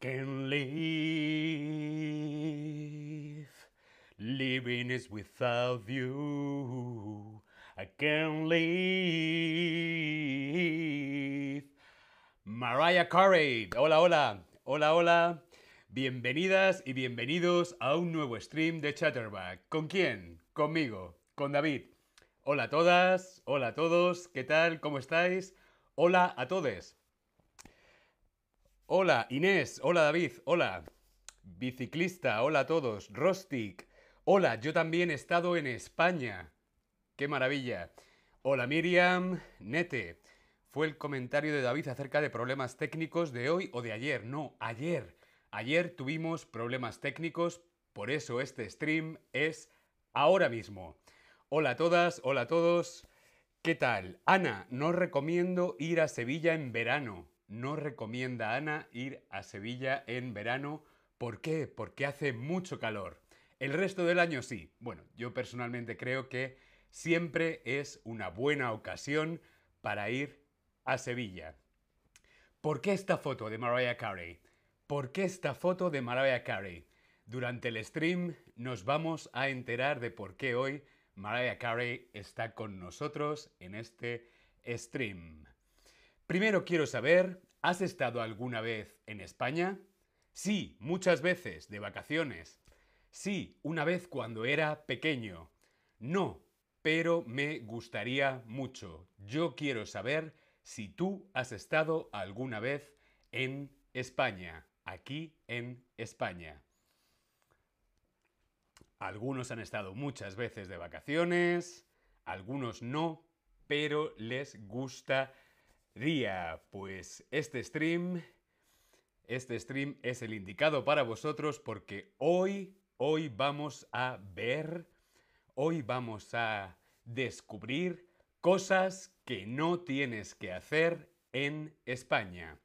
can live. Living is without you. I can live. Mariah Carey. Hola, hola. Hola, hola. Bienvenidas y bienvenidos a un nuevo stream de Chatterback. ¿Con quién? Conmigo, con David. Hola a todas, hola a todos, ¿qué tal? ¿Cómo estáis? Hola a todos. Hola Inés, hola David, hola. Biciclista, hola a todos. Rostic, hola, yo también he estado en España. ¡Qué maravilla! Hola Miriam, Nete. Fue el comentario de David acerca de problemas técnicos de hoy o de ayer. No, ayer. Ayer tuvimos problemas técnicos, por eso este stream es ahora mismo. Hola a todas, hola a todos. ¿Qué tal? Ana, no recomiendo ir a Sevilla en verano. No recomienda Ana ir a Sevilla en verano. ¿Por qué? Porque hace mucho calor. El resto del año sí. Bueno, yo personalmente creo que siempre es una buena ocasión para ir a Sevilla. ¿Por qué esta foto de Mariah Carey? ¿Por qué esta foto de Mariah Carey? Durante el stream nos vamos a enterar de por qué hoy Mariah Carey está con nosotros en este stream. Primero quiero saber, ¿has estado alguna vez en España? Sí, muchas veces, de vacaciones. Sí, una vez cuando era pequeño. No, pero me gustaría mucho. Yo quiero saber si tú has estado alguna vez en España, aquí en España. Algunos han estado muchas veces de vacaciones, algunos no, pero les gustaría. Pues este stream, este stream es el indicado para vosotros porque hoy, hoy vamos a ver, hoy vamos a descubrir cosas que no tienes que hacer en España.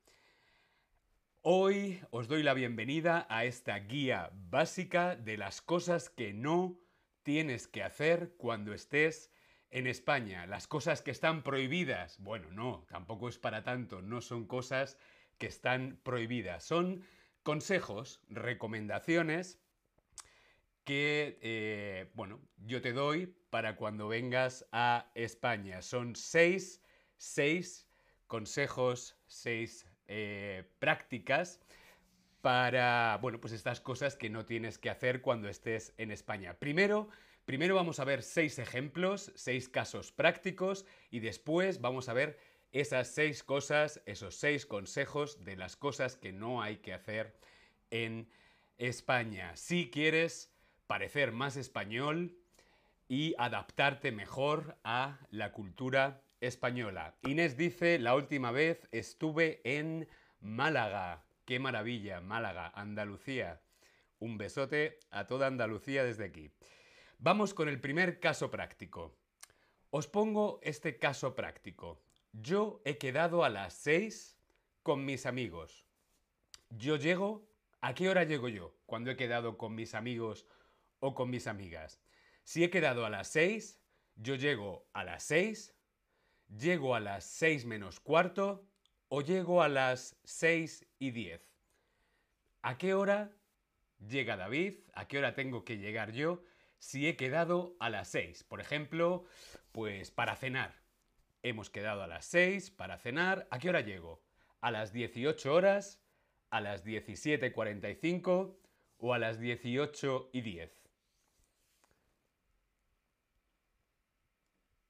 Hoy os doy la bienvenida a esta guía básica de las cosas que no tienes que hacer cuando estés en España. Las cosas que están prohibidas. Bueno, no, tampoco es para tanto, no son cosas que están prohibidas. Son consejos, recomendaciones que, eh, bueno, yo te doy para cuando vengas a España. Son seis, seis consejos, seis eh, prácticas para, bueno, pues estas cosas que no tienes que hacer cuando estés en España. Primero, primero vamos a ver seis ejemplos, seis casos prácticos y después vamos a ver esas seis cosas, esos seis consejos de las cosas que no hay que hacer en España. Si quieres parecer más español y adaptarte mejor a la cultura española. Inés dice, la última vez estuve en Málaga. Qué maravilla, Málaga, Andalucía. Un besote a toda Andalucía desde aquí. Vamos con el primer caso práctico. Os pongo este caso práctico. Yo he quedado a las 6 con mis amigos. Yo llego... ¿A qué hora llego yo cuando he quedado con mis amigos o con mis amigas? Si he quedado a las 6, yo llego a las 6 ¿Llego a las 6 menos cuarto o llego a las 6 y 10? ¿A qué hora llega David? ¿A qué hora tengo que llegar yo si he quedado a las 6? Por ejemplo, pues para cenar. Hemos quedado a las 6 para cenar. ¿A qué hora llego? ¿A las 18 horas? ¿A las 17.45? ¿O a las 18 y 10?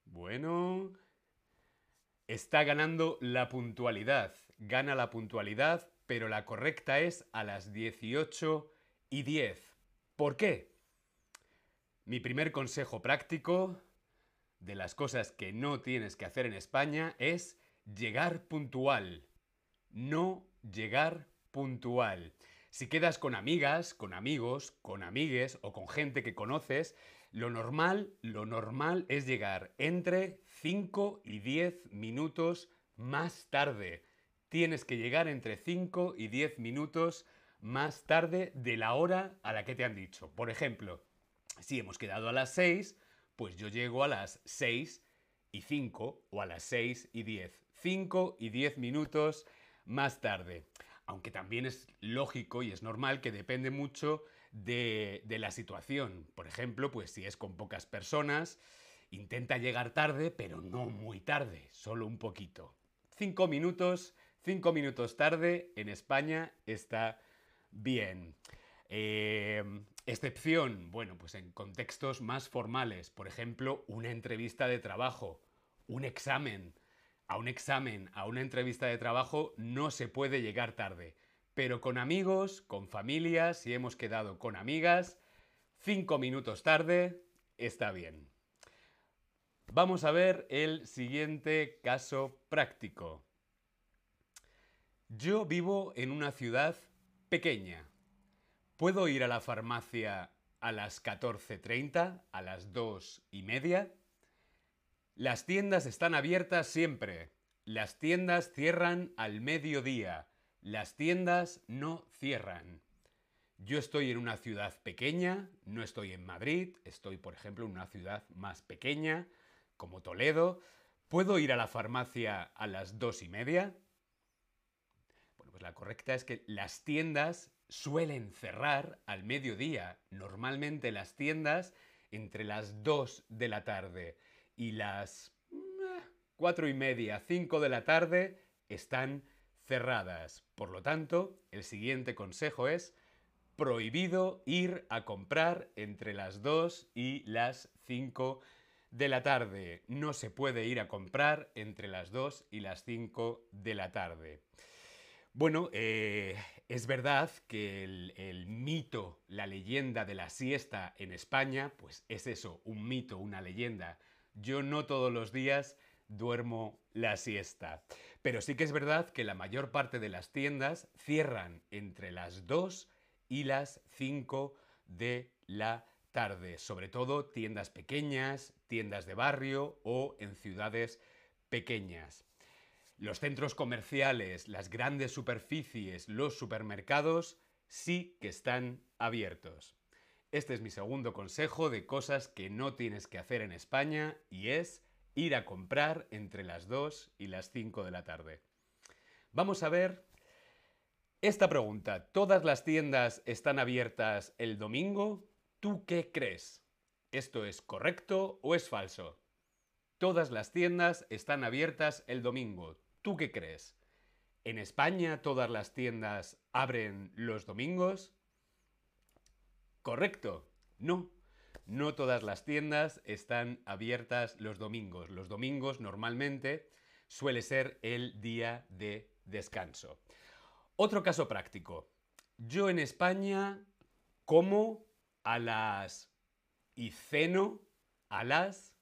Bueno, Está ganando la puntualidad. Gana la puntualidad, pero la correcta es a las 18 y 10. ¿Por qué? Mi primer consejo práctico de las cosas que no tienes que hacer en España es llegar puntual. No llegar puntual. Si quedas con amigas, con amigos, con amigues o con gente que conoces, lo normal, lo normal es llegar entre 5 y 10 minutos más tarde. Tienes que llegar entre 5 y 10 minutos más tarde de la hora a la que te han dicho. Por ejemplo, si hemos quedado a las 6, pues yo llego a las 6 y 5 o a las 6 y 10. 5 y 10 minutos más tarde. aunque también es lógico y es normal que depende mucho de, de la situación. Por ejemplo, pues si es con pocas personas, intenta llegar tarde, pero no muy tarde, solo un poquito. Cinco minutos, cinco minutos tarde en España está bien. Eh, excepción, bueno, pues en contextos más formales, por ejemplo, una entrevista de trabajo, un examen. A un examen, a una entrevista de trabajo no se puede llegar tarde. Pero con amigos, con familias, si hemos quedado con amigas, cinco minutos tarde está bien. Vamos a ver el siguiente caso práctico. Yo vivo en una ciudad pequeña. ¿Puedo ir a la farmacia a las 14.30, a las 2 y media? Las tiendas están abiertas siempre. Las tiendas cierran al mediodía. Las tiendas no cierran. Yo estoy en una ciudad pequeña, no estoy en Madrid, estoy por ejemplo en una ciudad más pequeña, como Toledo. ¿Puedo ir a la farmacia a las dos y media? Bueno, pues la correcta es que las tiendas suelen cerrar al mediodía. Normalmente las tiendas entre las 2 de la tarde y las mm, cuatro y media, 5 de la tarde están cerradas. Por lo tanto, el siguiente consejo es prohibido ir a comprar entre las 2 y las 5 de la tarde. No se puede ir a comprar entre las 2 y las 5 de la tarde. Bueno, eh, es verdad que el, el, mito, la leyenda de la siesta en España, pues es eso, un mito, una leyenda yo no todos los días duermo la siesta. Pero sí que es verdad que la mayor parte de las tiendas cierran entre las 2 y las 5 de la tarde. Sobre todo tiendas pequeñas, tiendas de barrio o en ciudades pequeñas. Los centros comerciales, las grandes superficies, los supermercados sí que están abiertos. Este es mi segundo consejo de cosas que no tienes que hacer en España y es ir a comprar entre las 2 y las 5 de la tarde. Vamos a ver esta pregunta. ¿Todas las tiendas están abiertas el domingo? ¿Tú qué crees? ¿Esto es correcto o es falso? Todas las tiendas están abiertas el domingo. ¿Tú qué crees? ¿En España todas las tiendas abren los domingos? Correcto. No. No todas las tiendas están abiertas los domingos. Los domingos normalmente suele ser el día de descanso. Otro caso práctico. Yo en España como a las y ceno a las...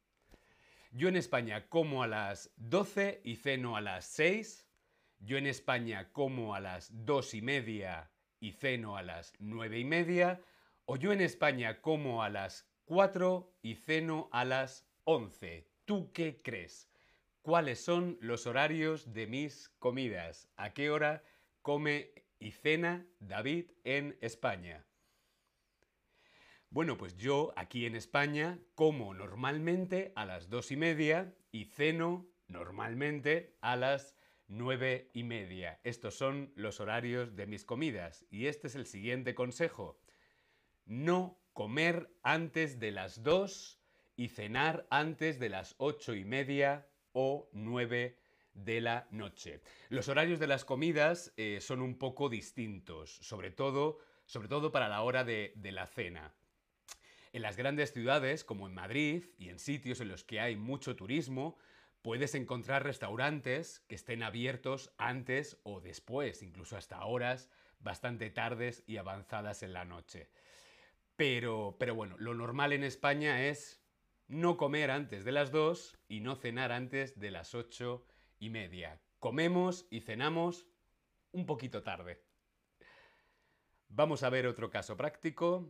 Yo en España como a las 12 y ceno a las 6. Yo en España como a las 2 y media y ceno a las 9 y media. O yo en España como a las 4 y ceno a las 11. ¿Tú qué crees? ¿Cuáles son los horarios de mis comidas? ¿A qué hora come y cena David en España? Bueno, pues yo aquí en España como normalmente a las dos y media y ceno normalmente a las nueve y media. Estos son los horarios de mis comidas. Y este es el siguiente consejo no comer antes de las 2 y cenar antes de las 8 y media o 9 de la noche. Los horarios de las comidas eh, son un poco distintos, sobre todo, sobre todo para la hora de la cena. En las grandes ciudades, como en Madrid y en sitios en los que hay mucho turismo, puedes encontrar restaurantes que estén abiertos antes o después, incluso hasta horas bastante tardes y avanzadas en la noche. Pero, pero bueno, lo normal en España es no comer antes de las 2 y no cenar antes de las 8 y media. Comemos y cenamos un poquito tarde. Vamos a ver otro caso práctico.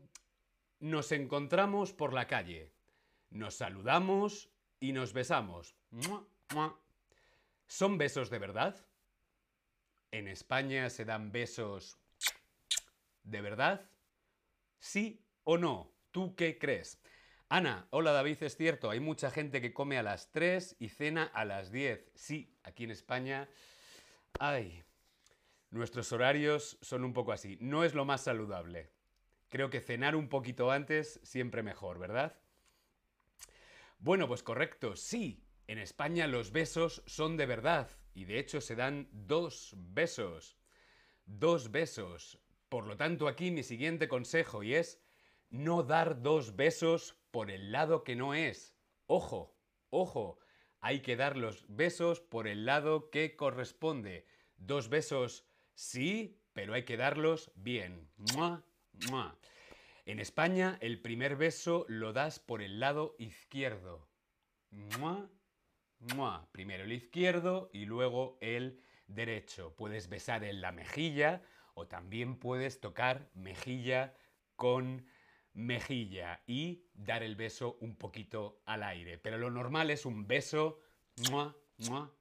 Nos encontramos por la calle, nos saludamos y nos besamos. ¿Son besos de verdad? ¿En España se dan besos de verdad? ¿Sí o no? ¿Tú qué crees? Ana, hola David, es cierto, hay mucha gente que come a las 3 y cena a las 10. Sí, aquí en España, ay, Nuestros horarios son un poco así. No es lo más saludable. Creo que cenar un poquito antes siempre mejor, ¿verdad? Bueno, pues correcto, sí. En España los besos son de verdad y de hecho se dan dos besos. Dos besos. Por lo tanto, aquí mi siguiente consejo y es no dar dos besos por el lado que no es. Ojo, ojo, hay que dar los besos por el lado que corresponde. Dos besos sí, pero hay que darlos bien. En España, el primer beso lo das por el lado izquierdo. Primero el izquierdo y luego el derecho. Puedes besar en la mejilla o también puedes tocar mejilla con mejilla y dar el beso un poquito al aire. Pero lo normal es un beso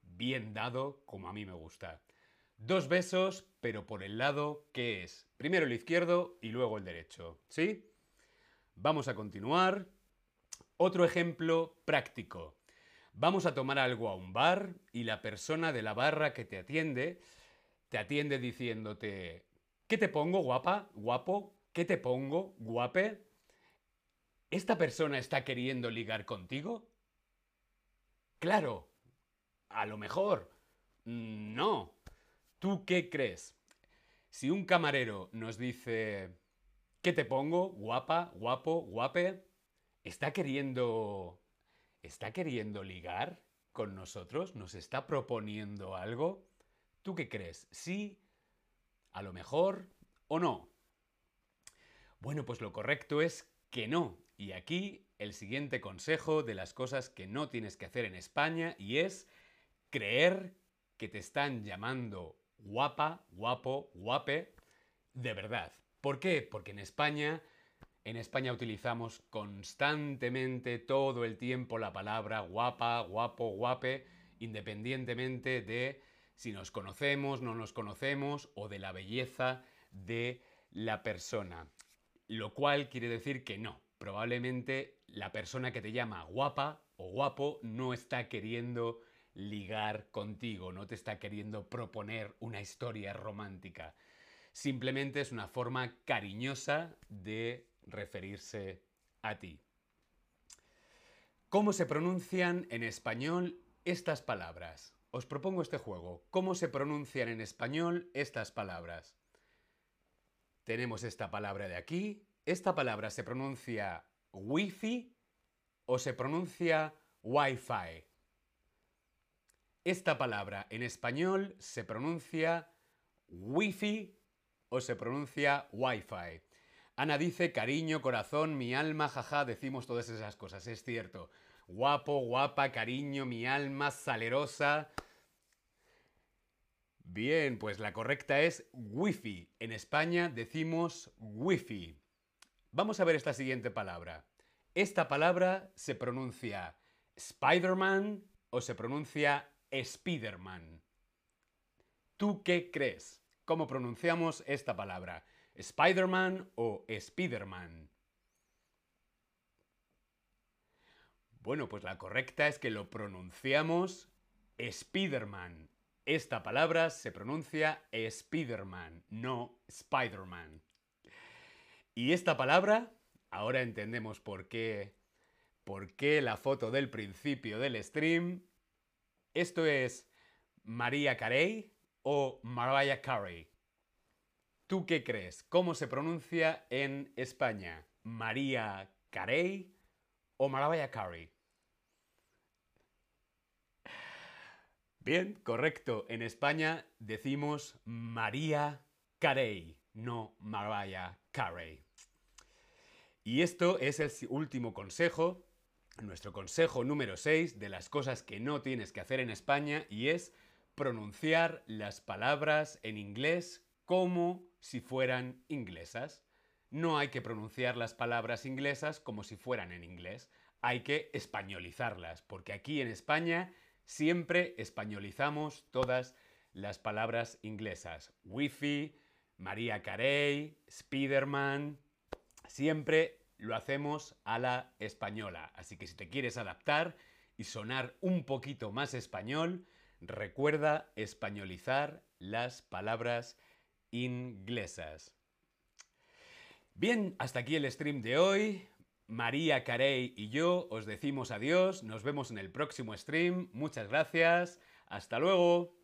bien dado como a mí me gusta. Dos besos, pero por el lado que es. Primero el izquierdo y luego el derecho. ¿Sí? Vamos a continuar. Otro ejemplo práctico. Vamos a tomar algo a un bar y la persona de la barra que te atiende te atiende diciéndote, ¿qué te pongo guapa, guapo? ¿Qué te pongo guape? ¿Esta persona está queriendo ligar contigo? Claro, a lo mejor. No. ¿Tú qué crees? Si un camarero nos dice, ¿qué te pongo? Guapa, guapo, guape, ¿está queriendo ¿Está queriendo ligar con nosotros? ¿Nos está proponiendo algo? ¿Tú qué crees? ¿Sí? ¿A lo mejor? ¿O no? Bueno, pues lo correcto es que no. Y aquí el siguiente consejo de las cosas que no tienes que hacer en España y es creer que te están llamando guapa, guapo, guape de verdad. ¿Por qué? Porque en España en España utilizamos constantemente todo el tiempo la palabra guapa, guapo, guape, independientemente de si nos conocemos, no nos conocemos o de la belleza de la persona. Lo cual quiere decir que no. Probablemente la persona que te llama guapa o guapo no está queriendo ligar contigo, no te está queriendo proponer una historia romántica. Simplemente es una forma cariñosa de referirse a ti. ¿Cómo se pronuncian en español estas palabras? Os propongo este juego. ¿Cómo se pronuncian en español estas palabras? Tenemos esta palabra de aquí. ¿Esta palabra se pronuncia wifi o se pronuncia wifi? Esta palabra en español se pronuncia wifi o se pronuncia wifi. Ana dice, cariño, corazón, mi alma, jaja, decimos todas esas cosas, es cierto. Guapo, guapa, cariño, mi alma, salerosa. Bien, pues la correcta es wifi. En España decimos wifi. Vamos a ver esta siguiente palabra. Esta palabra se pronuncia Spider-Man o se pronuncia Spiderman. ¿Tú qué crees? ¿Cómo pronunciamos esta palabra? ¿Spider-Man o Spider-Man? Bueno, pues la correcta es que lo pronunciamos Spider-Man. Esta palabra se pronuncia Spider-Man, no Spider-Man. Y esta palabra, ahora entendemos por qué, por qué la foto del principio del stream. Esto es María Carey o Mariah Carey. ¿Tú qué crees? ¿Cómo se pronuncia en España? ¿María Carey o Mariah Carey? Bien, correcto. En España decimos María Carey, no Mariah Carey. Y esto es el último consejo, nuestro consejo número 6 de las cosas que no tienes que hacer en España y es pronunciar las palabras en inglés como si fueran inglesas. No hay que pronunciar las palabras inglesas como si fueran en inglés. Hay que españolizarlas, porque aquí en España siempre españolizamos todas las palabras inglesas. Wifi, María Carey, Spiderman. Siempre lo hacemos a la española. Así que si te quieres adaptar y sonar un poquito más español, recuerda españolizar las palabras inglesas. Bien, hasta aquí el stream de hoy. María Carey y yo os decimos adiós. Nos vemos en el próximo stream. Muchas gracias. Hasta luego.